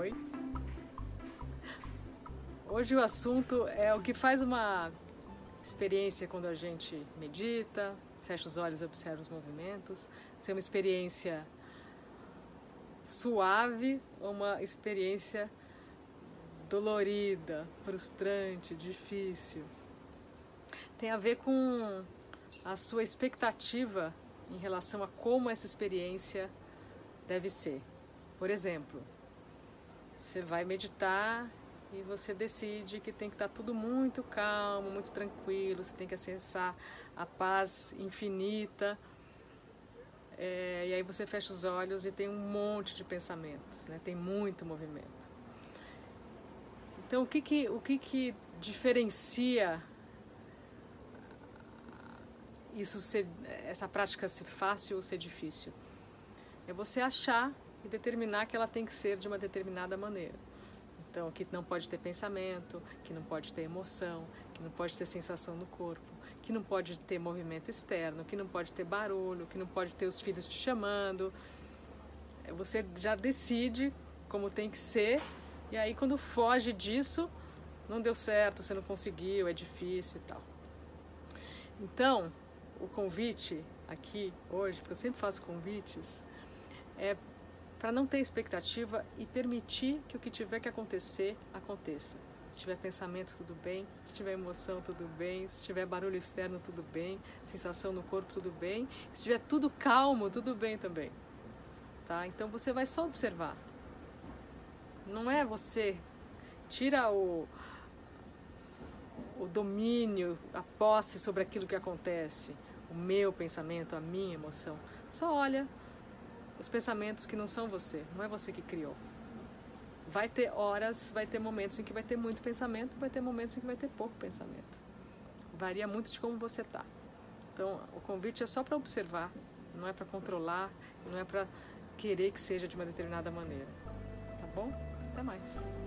Oi. Hoje o assunto é o que faz uma experiência quando a gente medita, fecha os olhos e observa os movimentos, ser uma experiência suave ou uma experiência dolorida, frustrante, difícil. Tem a ver com a sua expectativa em relação a como essa experiência deve ser. Por exemplo, você vai meditar e você decide que tem que estar tudo muito calmo, muito tranquilo, você tem que acessar a paz infinita. É, e aí você fecha os olhos e tem um monte de pensamentos, né? tem muito movimento. Então, o que, que, o que, que diferencia isso ser, essa prática ser fácil ou ser difícil? É você achar e determinar que ela tem que ser de uma determinada maneira. Então, que não pode ter pensamento, que não pode ter emoção, que não pode ter sensação no corpo, que não pode ter movimento externo, que não pode ter barulho, que não pode ter os filhos te chamando. É, você já decide como tem que ser, e aí quando foge disso, não deu certo, você não conseguiu, é difícil e tal. Então, o convite aqui hoje, porque eu sempre faço convites, é para não ter expectativa e permitir que o que tiver que acontecer, aconteça. Se tiver pensamento, tudo bem. Se tiver emoção, tudo bem. Se tiver barulho externo, tudo bem. Sensação no corpo, tudo bem. Se tiver tudo calmo, tudo bem também. Tá? Então você vai só observar. Não é você. Tira o, o domínio, a posse sobre aquilo que acontece. O meu pensamento, a minha emoção. Só olha os pensamentos que não são você, não é você que criou. Vai ter horas, vai ter momentos em que vai ter muito pensamento, vai ter momentos em que vai ter pouco pensamento. Varia muito de como você está. Então, o convite é só para observar, não é para controlar, não é para querer que seja de uma determinada maneira. Tá bom? Até mais.